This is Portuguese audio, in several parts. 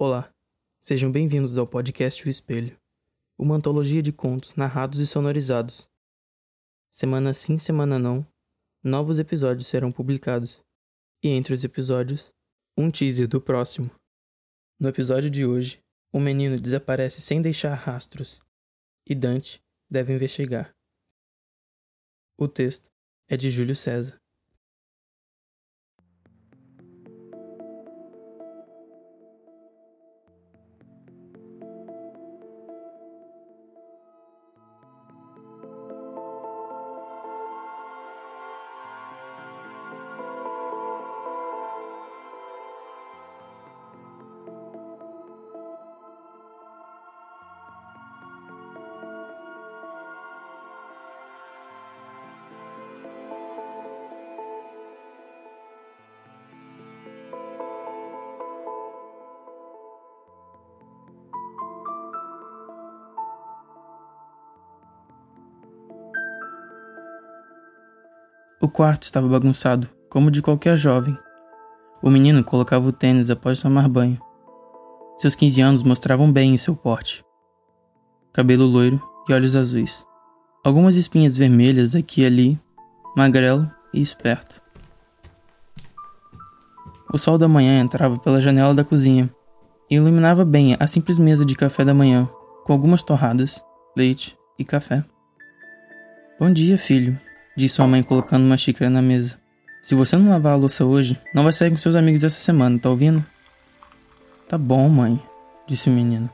Olá, sejam bem-vindos ao podcast O Espelho, uma antologia de contos narrados e sonorizados. Semana sim, semana não, novos episódios serão publicados, e entre os episódios, um teaser do próximo. No episódio de hoje, um menino desaparece sem deixar rastros, e Dante deve investigar. O texto é de Júlio César. O quarto estava bagunçado, como de qualquer jovem. O menino colocava o tênis após tomar banho. Seus 15 anos mostravam bem em seu porte. Cabelo loiro e olhos azuis. Algumas espinhas vermelhas aqui e ali, magrelo e esperto. O sol da manhã entrava pela janela da cozinha e iluminava bem a simples mesa de café da manhã, com algumas torradas, leite e café. Bom dia, filho, disse sua mãe colocando uma xícara na mesa. Se você não lavar a louça hoje, não vai sair com seus amigos essa semana, tá ouvindo? Tá bom, mãe, disse o menino.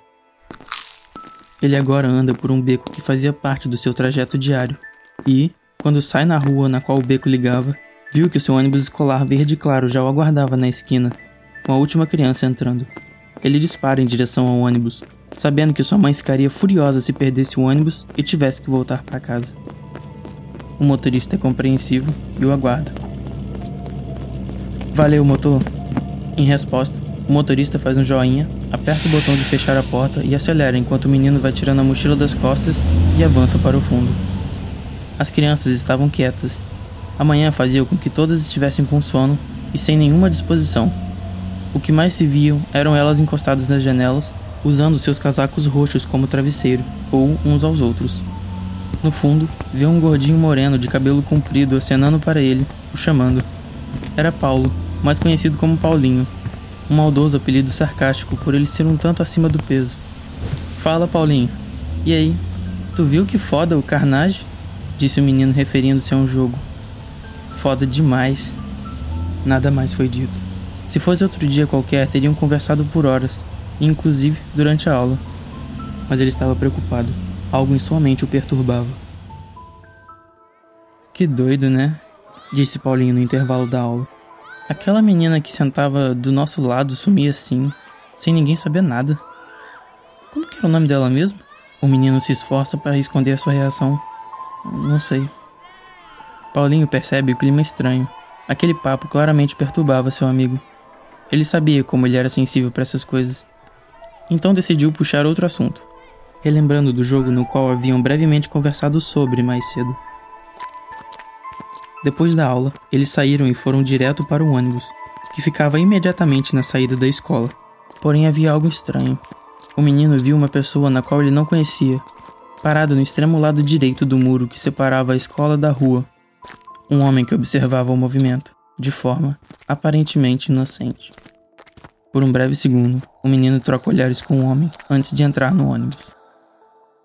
Ele agora anda por um beco que fazia parte do seu trajeto diário. E, quando sai na rua na qual o beco ligava, viu que o seu ônibus escolar verde claro já o aguardava na esquina, com a última criança entrando. Ele dispara em direção ao ônibus, sabendo que sua mãe ficaria furiosa se perdesse o ônibus e tivesse que voltar para casa. O motorista é compreensivo e o aguarda. Valeu, motor. Em resposta, o motorista faz um joinha, aperta o botão de fechar a porta e acelera enquanto o menino vai tirando a mochila das costas e avança para o fundo. As crianças estavam quietas. A manhã fazia com que todas estivessem com sono e sem nenhuma disposição. O que mais se viam eram elas encostadas nas janelas, usando seus casacos roxos como travesseiro, ou uns aos outros. No fundo, viu um gordinho moreno de cabelo comprido acenando para ele, o chamando. Era Paulo, mais conhecido como Paulinho, um maldoso apelido sarcástico por ele ser um tanto acima do peso. Fala, Paulinho. E aí? Tu viu que foda o Carnage? Disse o menino referindo-se a um jogo. Foda demais. Nada mais foi dito. Se fosse outro dia qualquer, teriam conversado por horas, inclusive durante a aula. Mas ele estava preocupado. Algo em sua mente o perturbava. Que doido, né? Disse Paulinho no intervalo da aula. Aquela menina que sentava do nosso lado sumia assim, sem ninguém saber nada. Como que era o nome dela mesmo? O menino se esforça para esconder sua reação. Não sei. Paulinho percebe o clima estranho. Aquele papo claramente perturbava seu amigo. Ele sabia como ele era sensível para essas coisas. Então decidiu puxar outro assunto relembrando do jogo no qual haviam brevemente conversado sobre mais cedo. Depois da aula, eles saíram e foram direto para o ônibus, que ficava imediatamente na saída da escola. Porém havia algo estranho. O menino viu uma pessoa na qual ele não conhecia, parada no extremo lado direito do muro que separava a escola da rua. Um homem que observava o movimento, de forma aparentemente inocente. Por um breve segundo, o menino troca olhares com o homem antes de entrar no ônibus.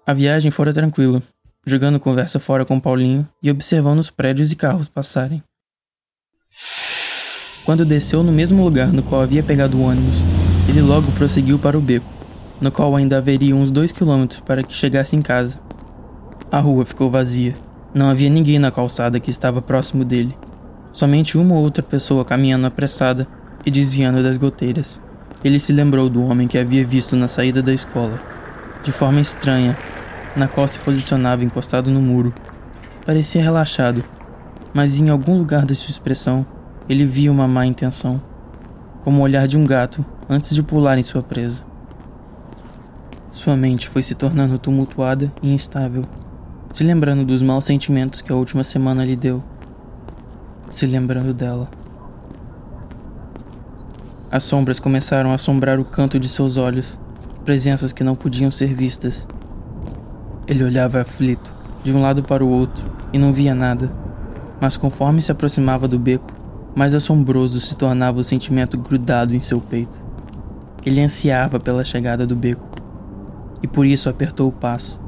A viagem fora tranquila, jogando conversa fora com Paulinho e observando os prédios e carros passarem. Quando desceu no mesmo lugar no qual havia pegado o ônibus, ele logo prosseguiu para o beco, no qual ainda haveria uns dois quilômetros para que chegasse em casa. A rua ficou vazia. Não havia ninguém na calçada que estava próximo dele. Somente uma ou outra pessoa caminhando apressada e desviando das goteiras. Ele se lembrou do homem que havia visto na saída da escola. De forma estranha, na qual se posicionava encostado no muro. Parecia relaxado, mas em algum lugar de sua expressão ele via uma má intenção, como o olhar de um gato antes de pular em sua presa. Sua mente foi se tornando tumultuada e instável, se lembrando dos maus sentimentos que a última semana lhe deu, se lembrando dela. As sombras começaram a assombrar o canto de seus olhos, presenças que não podiam ser vistas. Ele olhava aflito, de um lado para o outro, e não via nada. Mas conforme se aproximava do beco, mais assombroso se tornava o sentimento grudado em seu peito. Ele ansiava pela chegada do beco, e por isso apertou o passo,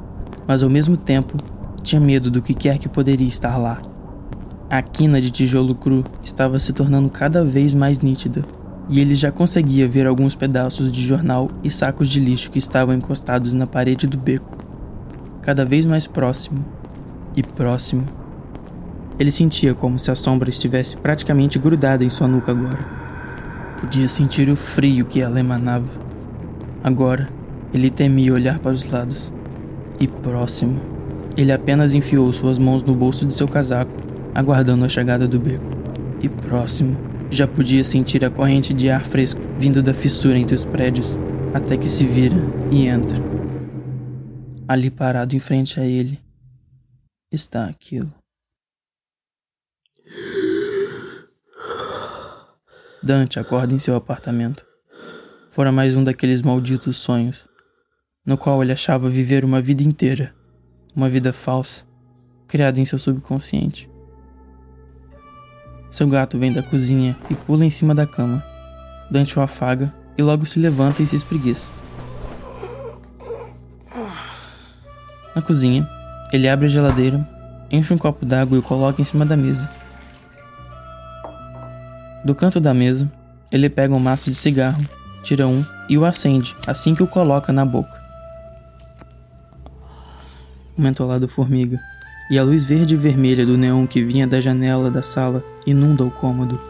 mas ao mesmo tempo tinha medo do que quer que poderia estar lá. A quina de tijolo cru estava se tornando cada vez mais nítida e ele já conseguia ver alguns pedaços de jornal e sacos de lixo que estavam encostados na parede do beco. Cada vez mais próximo e próximo. Ele sentia como se a sombra estivesse praticamente grudada em sua nuca agora. Podia sentir o frio que ela emanava. Agora, ele temia olhar para os lados. E próximo, ele apenas enfiou suas mãos no bolso de seu casaco, aguardando a chegada do beco. E próximo, já podia sentir a corrente de ar fresco vindo da fissura entre os prédios, até que se vira e entra. Ali parado em frente a ele, está aquilo. Dante acorda em seu apartamento. Fora mais um daqueles malditos sonhos, no qual ele achava viver uma vida inteira, uma vida falsa, criada em seu subconsciente. Seu gato vem da cozinha e pula em cima da cama. Dante o afaga e logo se levanta e se espreguiça. Na cozinha, ele abre a geladeira, enche um copo d'água e o coloca em cima da mesa. Do canto da mesa, ele pega um maço de cigarro, tira um e o acende assim que o coloca na boca. O mentolado formiga e a luz verde e vermelha do neon que vinha da janela da sala inunda o cômodo,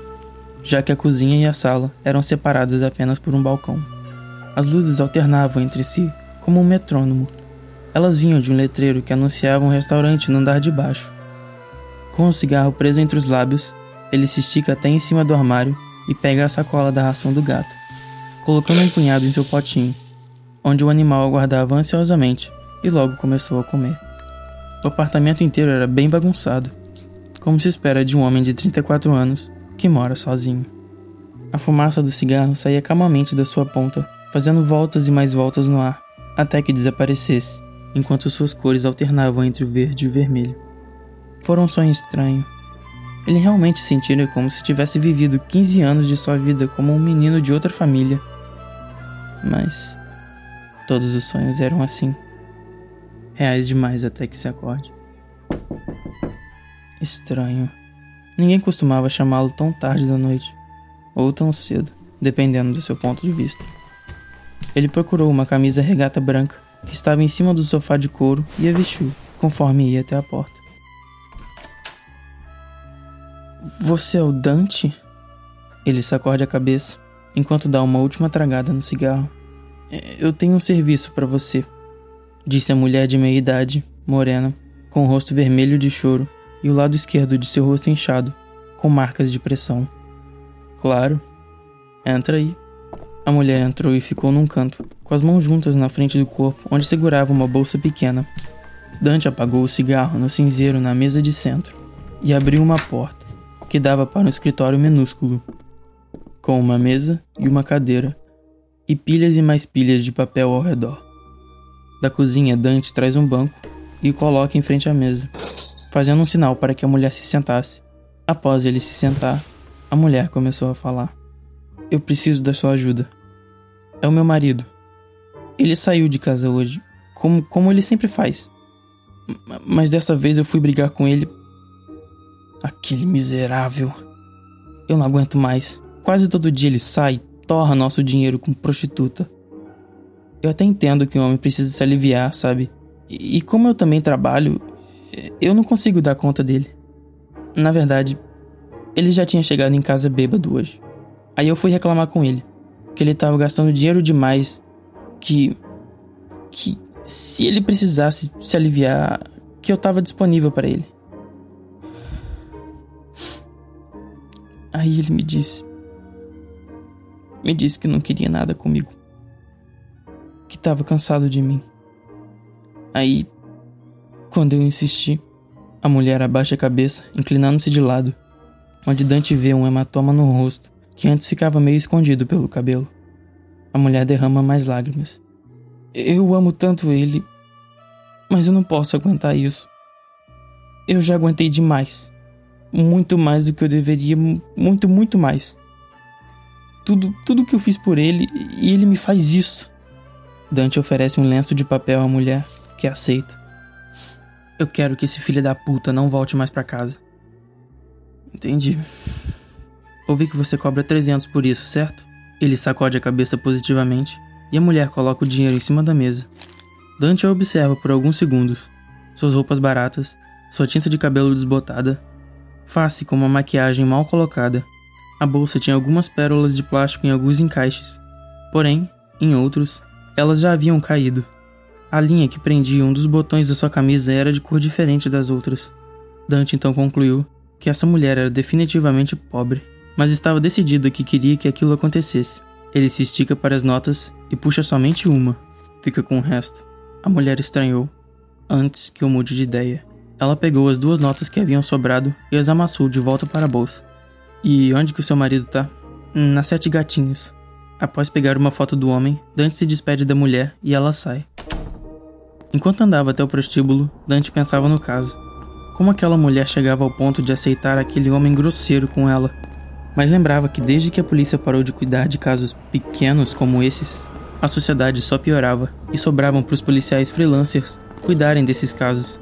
já que a cozinha e a sala eram separadas apenas por um balcão. As luzes alternavam entre si, como um metrônomo. Elas vinham de um letreiro que anunciava um restaurante no andar de baixo. Com o cigarro preso entre os lábios, ele se estica até em cima do armário e pega a sacola da ração do gato, colocando um punhado em seu potinho, onde o animal aguardava ansiosamente e logo começou a comer. O apartamento inteiro era bem bagunçado, como se espera de um homem de 34 anos que mora sozinho. A fumaça do cigarro saía calmamente da sua ponta, fazendo voltas e mais voltas no ar, até que desaparecesse, enquanto suas cores alternavam entre o verde e o vermelho. Fora um sonho estranho. Ele realmente sentira como se tivesse vivido 15 anos de sua vida como um menino de outra família. Mas todos os sonhos eram assim reais demais até que se acorde. Estranho. Ninguém costumava chamá-lo tão tarde da noite, ou tão cedo, dependendo do seu ponto de vista. Ele procurou uma camisa regata branca que estava em cima do sofá de couro e a vestiu, conforme ia até a porta. Você é o Dante? Ele sacode a cabeça enquanto dá uma última tragada no cigarro. É, eu tenho um serviço para você, disse a mulher de meia idade, morena, com o rosto vermelho de choro e o lado esquerdo de seu rosto inchado, com marcas de pressão. Claro. Entra aí. A mulher entrou e ficou num canto, com as mãos juntas na frente do corpo, onde segurava uma bolsa pequena. Dante apagou o cigarro no cinzeiro na mesa de centro e abriu uma porta, que dava para um escritório minúsculo, com uma mesa e uma cadeira, e pilhas e mais pilhas de papel ao redor. Da cozinha, Dante traz um banco e o coloca em frente à mesa, fazendo um sinal para que a mulher se sentasse. Após ele se sentar, a mulher começou a falar: Eu preciso da sua ajuda. É o meu marido. Ele saiu de casa hoje, como, como ele sempre faz. Mas dessa vez eu fui brigar com ele. Aquele miserável. Eu não aguento mais. Quase todo dia ele sai, torra nosso dinheiro com prostituta. Eu até entendo que o homem precisa se aliviar, sabe? E, como eu também trabalho, eu não consigo dar conta dele. Na verdade, ele já tinha chegado em casa bêbado hoje. Aí eu fui reclamar com ele, que ele estava gastando dinheiro demais, que que se ele precisasse se aliviar, que eu estava disponível para ele. Aí ele me disse me disse que não queria nada comigo que estava cansado de mim. Aí, quando eu insisti, a mulher abaixa a cabeça, inclinando-se de lado, onde Dante vê um hematoma no rosto que antes ficava meio escondido pelo cabelo. A mulher derrama mais lágrimas. Eu amo tanto ele, mas eu não posso aguentar isso. Eu já aguentei demais. Muito mais do que eu deveria, muito, muito mais. Tudo, tudo que eu fiz por ele e ele me faz isso. Dante oferece um lenço de papel à mulher, que aceita. Eu quero que esse filho da puta não volte mais para casa. Entendi. Ouvi que você cobra 300 por isso, certo? Ele sacode a cabeça positivamente e a mulher coloca o dinheiro em cima da mesa. Dante a observa por alguns segundos. Suas roupas baratas, sua tinta de cabelo desbotada, face com uma maquiagem mal colocada. A bolsa tinha algumas pérolas de plástico em alguns encaixes, porém, em outros, elas já haviam caído. A linha que prendia um dos botões da sua camisa era de cor diferente das outras. Dante então concluiu que essa mulher era definitivamente pobre, mas estava decidida que queria que aquilo acontecesse. Ele se estica para as notas e puxa somente uma. Fica com o resto. A mulher estranhou, antes que eu mude de ideia. Ela pegou as duas notas que haviam sobrado e as amassou de volta para a bolsa. E onde que o seu marido tá? Na Sete Gatinhos. Após pegar uma foto do homem, Dante se despede da mulher e ela sai. Enquanto andava até o prostíbulo, Dante pensava no caso. Como aquela mulher chegava ao ponto de aceitar aquele homem grosseiro com ela? Mas lembrava que desde que a polícia parou de cuidar de casos pequenos como esses, a sociedade só piorava e sobravam para os policiais freelancers cuidarem desses casos.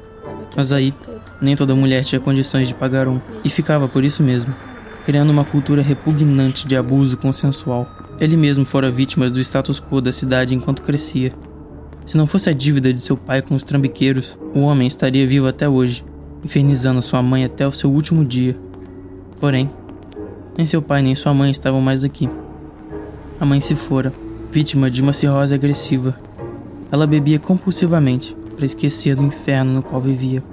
Mas aí, nem toda mulher tinha condições de pagar um, e ficava por isso mesmo, criando uma cultura repugnante de abuso consensual. Ele mesmo fora vítima do status quo da cidade enquanto crescia. Se não fosse a dívida de seu pai com os trambiqueiros, o homem estaria vivo até hoje, infernizando sua mãe até o seu último dia. Porém, nem seu pai nem sua mãe estavam mais aqui. A mãe se fora, vítima de uma cirrose agressiva. Ela bebia compulsivamente para esquecer do inferno no qual vivia.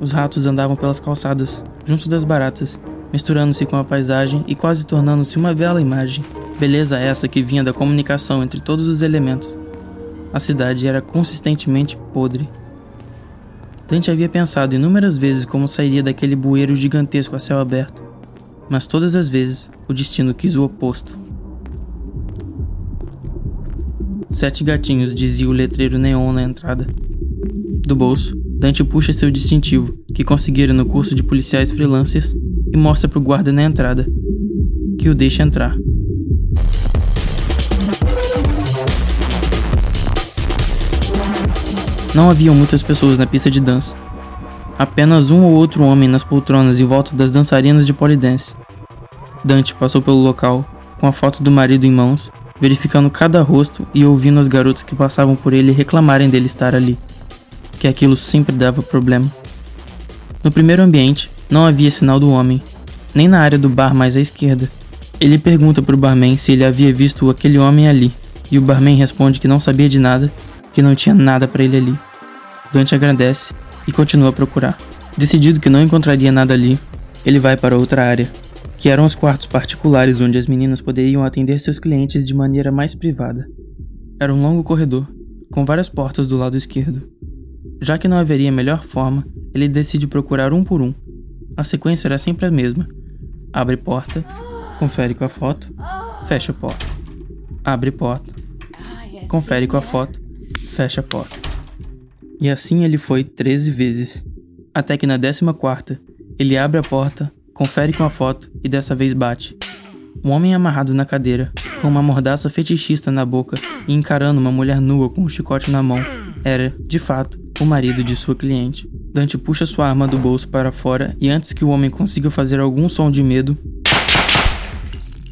Os ratos andavam pelas calçadas, junto das baratas, misturando-se com a paisagem e quase tornando-se uma bela imagem. Beleza essa que vinha da comunicação entre todos os elementos. A cidade era consistentemente podre, Dante havia pensado inúmeras vezes como sairia daquele bueiro gigantesco a céu aberto, mas todas as vezes o destino quis o oposto. Sete gatinhos, dizia o letreiro neon na entrada. Do bolso, Dante puxa seu distintivo, que conseguira no curso de policiais freelancers, e mostra para o guarda na entrada, que o deixa entrar. Não haviam muitas pessoas na pista de dança. Apenas um ou outro homem nas poltronas em volta das dançarinas de polidense. Dante passou pelo local, com a foto do marido em mãos, verificando cada rosto e ouvindo as garotas que passavam por ele reclamarem dele estar ali. Que aquilo sempre dava problema. No primeiro ambiente, não havia sinal do homem, nem na área do bar mais à esquerda. Ele pergunta para o barman se ele havia visto aquele homem ali, e o barman responde que não sabia de nada que não tinha nada para ele ali. Dante agradece e continua a procurar. Decidido que não encontraria nada ali, ele vai para outra área, que eram os quartos particulares onde as meninas poderiam atender seus clientes de maneira mais privada. Era um longo corredor, com várias portas do lado esquerdo. Já que não haveria melhor forma, ele decide procurar um por um. A sequência era sempre a mesma: abre porta, confere com a foto, fecha a porta. Abre porta, confere com a foto, fecha a porta. E assim ele foi 13 vezes, até que na 14 ele abre a porta, confere com a foto e dessa vez bate. Um homem amarrado na cadeira, com uma mordaça fetichista na boca e encarando uma mulher nua com um chicote na mão, era, de fato, o marido de sua cliente. Dante puxa sua arma do bolso para fora e antes que o homem consiga fazer algum som de medo,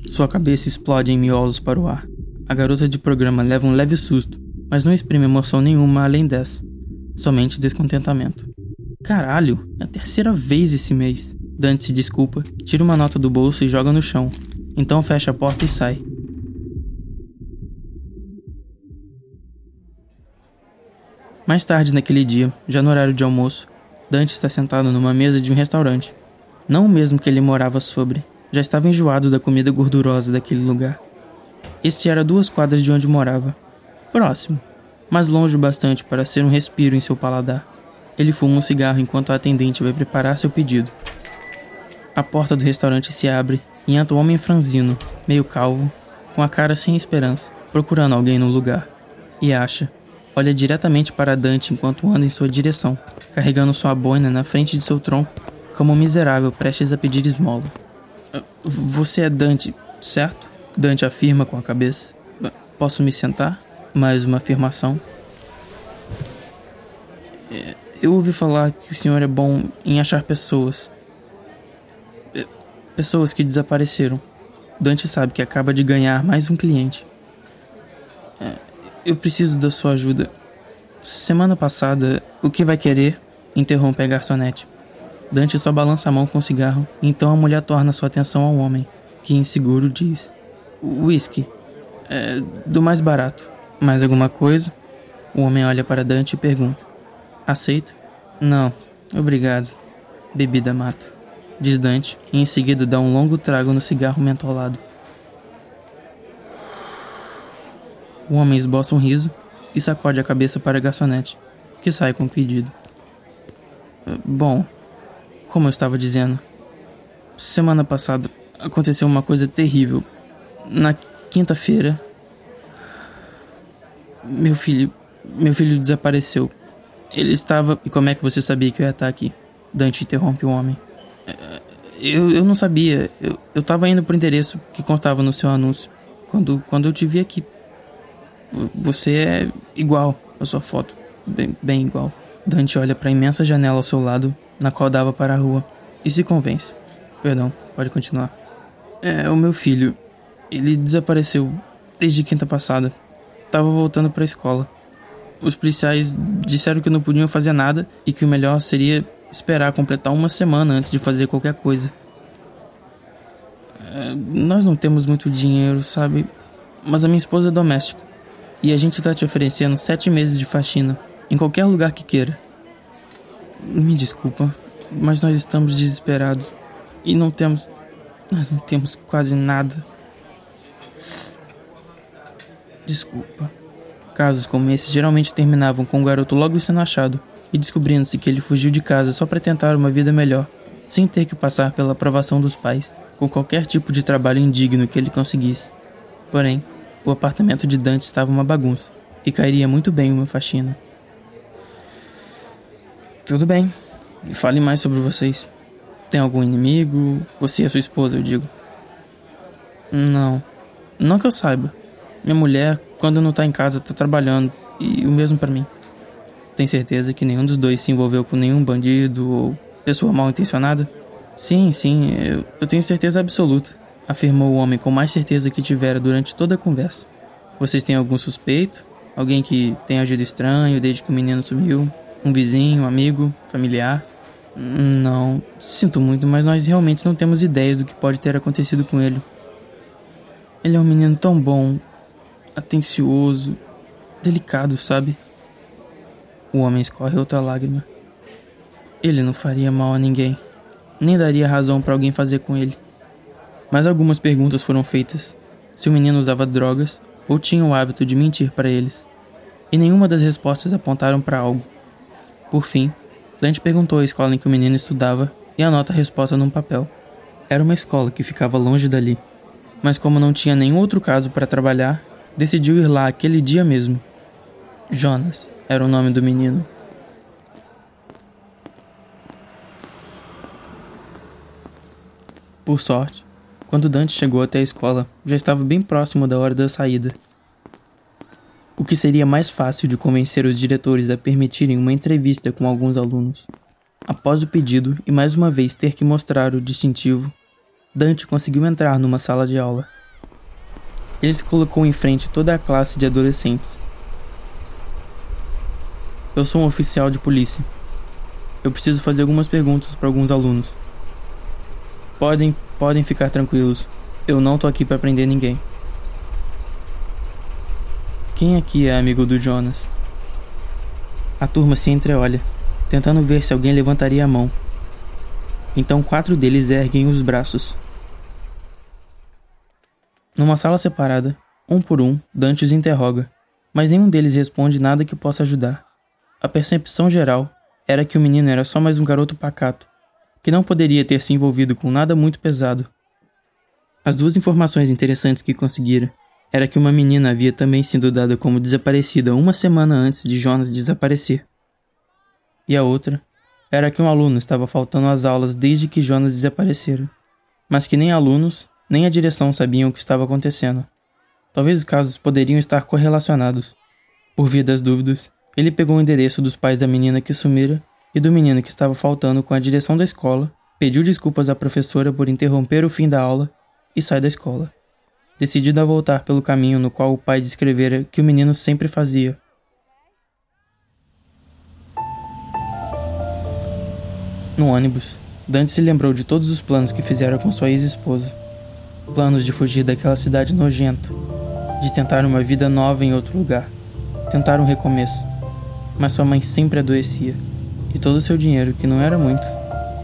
sua cabeça explode em miolos para o ar. A garota de programa leva um leve susto mas não exprime emoção nenhuma além dessa, somente descontentamento. Caralho, é a terceira vez esse mês. Dante se desculpa, tira uma nota do bolso e joga no chão. Então fecha a porta e sai. Mais tarde naquele dia, já no horário de almoço, Dante está sentado numa mesa de um restaurante. Não o mesmo que ele morava sobre. Já estava enjoado da comida gordurosa daquele lugar. Este era duas quadras de onde morava, próximo, mas longe o bastante para ser um respiro em seu paladar. Ele fuma um cigarro enquanto a atendente vai preparar seu pedido. A porta do restaurante se abre e entra um homem franzino, meio calvo, com a cara sem esperança, procurando alguém no lugar. E acha. Olha diretamente para Dante enquanto anda em sua direção, carregando sua boina na frente de seu tronco, como um miserável prestes a pedir esmola. Ah, você é Dante, certo? Dante afirma com a cabeça. Posso me sentar? Mais uma afirmação. É, eu ouvi falar que o senhor é bom em achar pessoas. É, pessoas que desapareceram. Dante sabe que acaba de ganhar mais um cliente. É, eu preciso da sua ajuda. Semana passada, o que vai querer? Interrompe a garçonete. Dante só balança a mão com o cigarro, então a mulher torna sua atenção ao homem, que inseguro diz: Whisky. É, do mais barato. Mais alguma coisa? O homem olha para Dante e pergunta: Aceita? Não, obrigado. Bebida mata. Diz Dante, e em seguida dá um longo trago no cigarro mentolado. O homem esboça um riso e sacode a cabeça para a garçonete, que sai com o pedido. Bom, como eu estava dizendo, semana passada aconteceu uma coisa terrível. Na quinta-feira, meu filho, meu filho desapareceu. Ele estava. E como é que você sabia que eu ia estar aqui? Dante interrompe o homem. Eu, eu não sabia. Eu, eu tava indo pro endereço que constava no seu anúncio. Quando, quando eu te vi aqui. Você é igual a sua foto. Bem, bem igual. Dante olha para a imensa janela ao seu lado, na qual dava para a rua, e se convence. Perdão, pode continuar. É, o meu filho. Ele desapareceu desde quinta passada. Tava voltando para a escola os policiais disseram que não podiam fazer nada e que o melhor seria esperar completar uma semana antes de fazer qualquer coisa. É, nós não temos muito dinheiro, sabe? Mas a minha esposa é doméstica. E a gente está te oferecendo sete meses de faxina, em qualquer lugar que queira. Me desculpa, mas nós estamos desesperados. E não temos. Nós não temos quase nada. Desculpa. Casos como esse geralmente terminavam com o garoto logo sendo achado e descobrindo-se que ele fugiu de casa só para tentar uma vida melhor, sem ter que passar pela aprovação dos pais, com qualquer tipo de trabalho indigno que ele conseguisse. Porém, o apartamento de Dante estava uma bagunça e cairia muito bem uma faxina. Tudo bem, me fale mais sobre vocês. Tem algum inimigo? Você e a sua esposa, eu digo. Não, não que eu saiba. Minha mulher, quando não tá em casa, tá trabalhando. E o mesmo para mim. Tem certeza que nenhum dos dois se envolveu com nenhum bandido ou pessoa mal intencionada? Sim, sim, eu, eu tenho certeza absoluta, afirmou o homem com mais certeza que tivera durante toda a conversa. Vocês têm algum suspeito? Alguém que tenha agido estranho desde que o menino sumiu? Um vizinho, um amigo, familiar? Não, sinto muito, mas nós realmente não temos ideia do que pode ter acontecido com ele. Ele é um menino tão bom, atencioso, delicado, sabe? O homem escorre outra lágrima. Ele não faria mal a ninguém, nem daria razão para alguém fazer com ele. Mas algumas perguntas foram feitas: se o menino usava drogas ou tinha o hábito de mentir para eles. E nenhuma das respostas apontaram para algo. Por fim, Dante perguntou à escola em que o menino estudava e anota a resposta num papel. Era uma escola que ficava longe dali, mas como não tinha nenhum outro caso para trabalhar, decidiu ir lá aquele dia mesmo. Jonas era o nome do menino. Por sorte, quando Dante chegou até a escola, já estava bem próximo da hora da saída. O que seria mais fácil de convencer os diretores a permitirem uma entrevista com alguns alunos. Após o pedido e mais uma vez ter que mostrar o distintivo, Dante conseguiu entrar numa sala de aula. Ele se colocou em frente toda a classe de adolescentes. Eu sou um oficial de polícia. Eu preciso fazer algumas perguntas para alguns alunos. Podem, podem ficar tranquilos. Eu não tô aqui para prender ninguém. Quem aqui é amigo do Jonas? A turma se entreolha, tentando ver se alguém levantaria a mão. Então quatro deles erguem os braços. Numa sala separada, um por um, Dante os interroga, mas nenhum deles responde nada que possa ajudar. A percepção geral era que o menino era só mais um garoto pacato, que não poderia ter se envolvido com nada muito pesado. As duas informações interessantes que conseguira era que uma menina havia também sido dada como desaparecida uma semana antes de Jonas desaparecer. E a outra era que um aluno estava faltando às aulas desde que Jonas desaparecera, mas que nem alunos nem a direção sabiam o que estava acontecendo. Talvez os casos poderiam estar correlacionados. Por via das dúvidas, ele pegou o endereço dos pais da menina que sumira e do menino que estava faltando com a direção da escola, pediu desculpas à professora por interromper o fim da aula e sai da escola, decidido a voltar pelo caminho no qual o pai descrevera que o menino sempre fazia. No ônibus, Dante se lembrou de todos os planos que fizera com sua ex-esposa. Planos de fugir daquela cidade nojenta, de tentar uma vida nova em outro lugar, tentar um recomeço. Mas sua mãe sempre adoecia, e todo o seu dinheiro, que não era muito,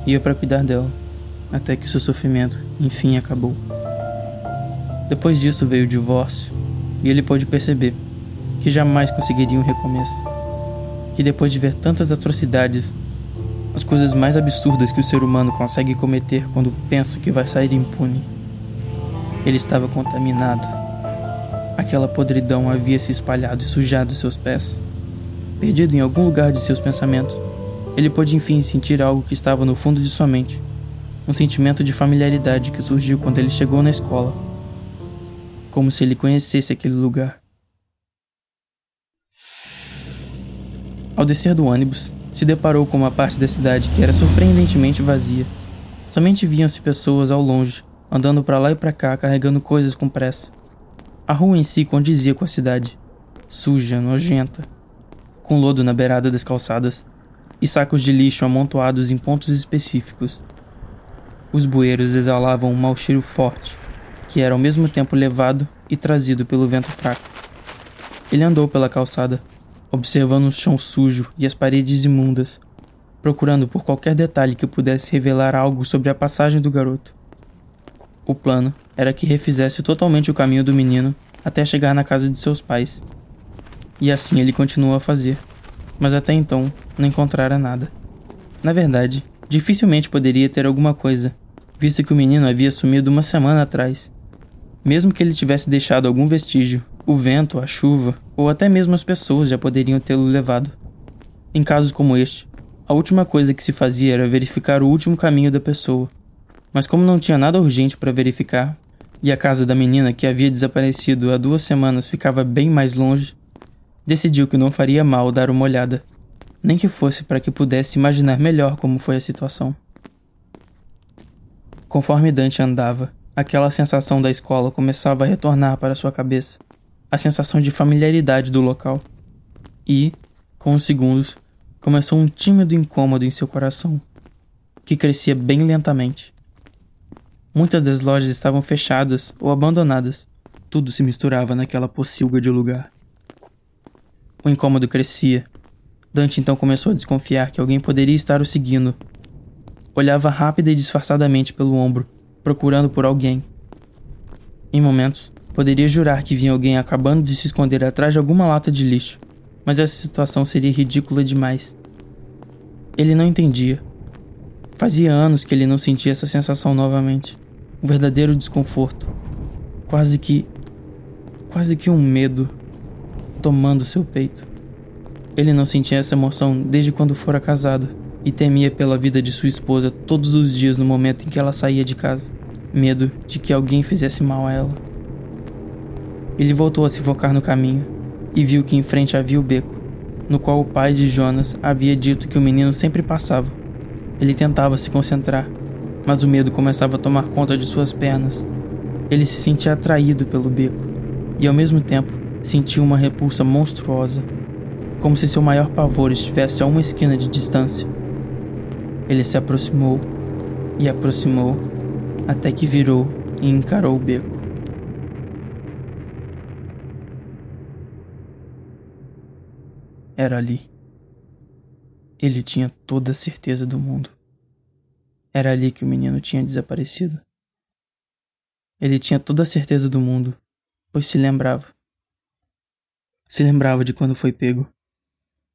ia para cuidar dela, até que seu sofrimento, enfim, acabou. Depois disso veio o divórcio, e ele pôde perceber que jamais conseguiria um recomeço. Que depois de ver tantas atrocidades, as coisas mais absurdas que o ser humano consegue cometer quando pensa que vai sair impune, ele estava contaminado. Aquela podridão havia se espalhado e sujado seus pés. Perdido em algum lugar de seus pensamentos, ele pôde enfim sentir algo que estava no fundo de sua mente. Um sentimento de familiaridade que surgiu quando ele chegou na escola como se ele conhecesse aquele lugar. Ao descer do ônibus, se deparou com uma parte da cidade que era surpreendentemente vazia. Somente viam-se pessoas ao longe, andando para lá e para cá carregando coisas com pressa. A rua em si condizia com a cidade, suja, nojenta, com lodo na beirada das calçadas e sacos de lixo amontoados em pontos específicos. Os bueiros exalavam um mau cheiro forte, que era ao mesmo tempo levado e trazido pelo vento fraco. Ele andou pela calçada, observando o chão sujo e as paredes imundas, procurando por qualquer detalhe que pudesse revelar algo sobre a passagem do garoto. O plano era que refizesse totalmente o caminho do menino até chegar na casa de seus pais. E assim ele continuou a fazer, mas até então não encontrara nada. Na verdade, dificilmente poderia ter alguma coisa, visto que o menino havia sumido uma semana atrás mesmo que ele tivesse deixado algum vestígio, o vento, a chuva ou até mesmo as pessoas já poderiam tê-lo levado. Em casos como este, a última coisa que se fazia era verificar o último caminho da pessoa. Mas como não tinha nada urgente para verificar, e a casa da menina que havia desaparecido há duas semanas ficava bem mais longe, decidiu que não faria mal dar uma olhada, nem que fosse para que pudesse imaginar melhor como foi a situação. Conforme Dante andava, Aquela sensação da escola começava a retornar para sua cabeça, a sensação de familiaridade do local. E, com os segundos, começou um tímido incômodo em seu coração, que crescia bem lentamente. Muitas das lojas estavam fechadas ou abandonadas. Tudo se misturava naquela pocilga de lugar. O incômodo crescia. Dante então começou a desconfiar que alguém poderia estar o seguindo. Olhava rápida e disfarçadamente pelo ombro procurando por alguém. Em momentos, poderia jurar que vinha alguém acabando de se esconder atrás de alguma lata de lixo, mas essa situação seria ridícula demais. Ele não entendia. Fazia anos que ele não sentia essa sensação novamente. Um verdadeiro desconforto. Quase que. quase que um medo tomando seu peito. Ele não sentia essa emoção desde quando fora casado e temia pela vida de sua esposa todos os dias no momento em que ela saía de casa medo de que alguém fizesse mal a ela. Ele voltou a se focar no caminho e viu que em frente havia o beco, no qual o pai de Jonas havia dito que o menino sempre passava. Ele tentava se concentrar, mas o medo começava a tomar conta de suas pernas. Ele se sentia atraído pelo beco e, ao mesmo tempo, sentia uma repulsa monstruosa, como se seu maior pavor estivesse a uma esquina de distância. Ele se aproximou e aproximou até que virou e encarou o beco. Era ali. Ele tinha toda a certeza do mundo. Era ali que o menino tinha desaparecido. Ele tinha toda a certeza do mundo, pois se lembrava. Se lembrava de quando foi pego.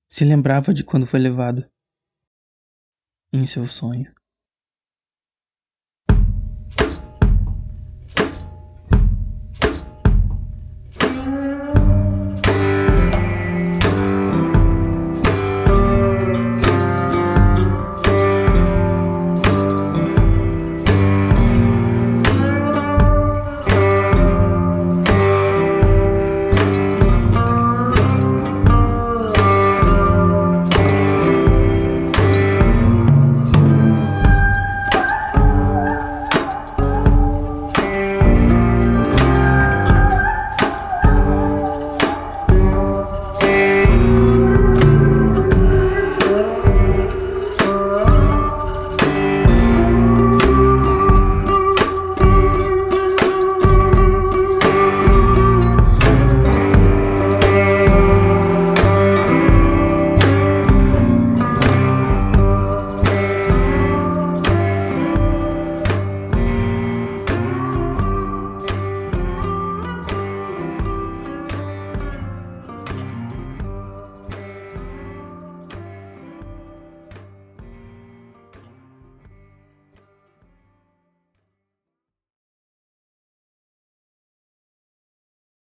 Se lembrava de quando foi levado. Em seu sonho.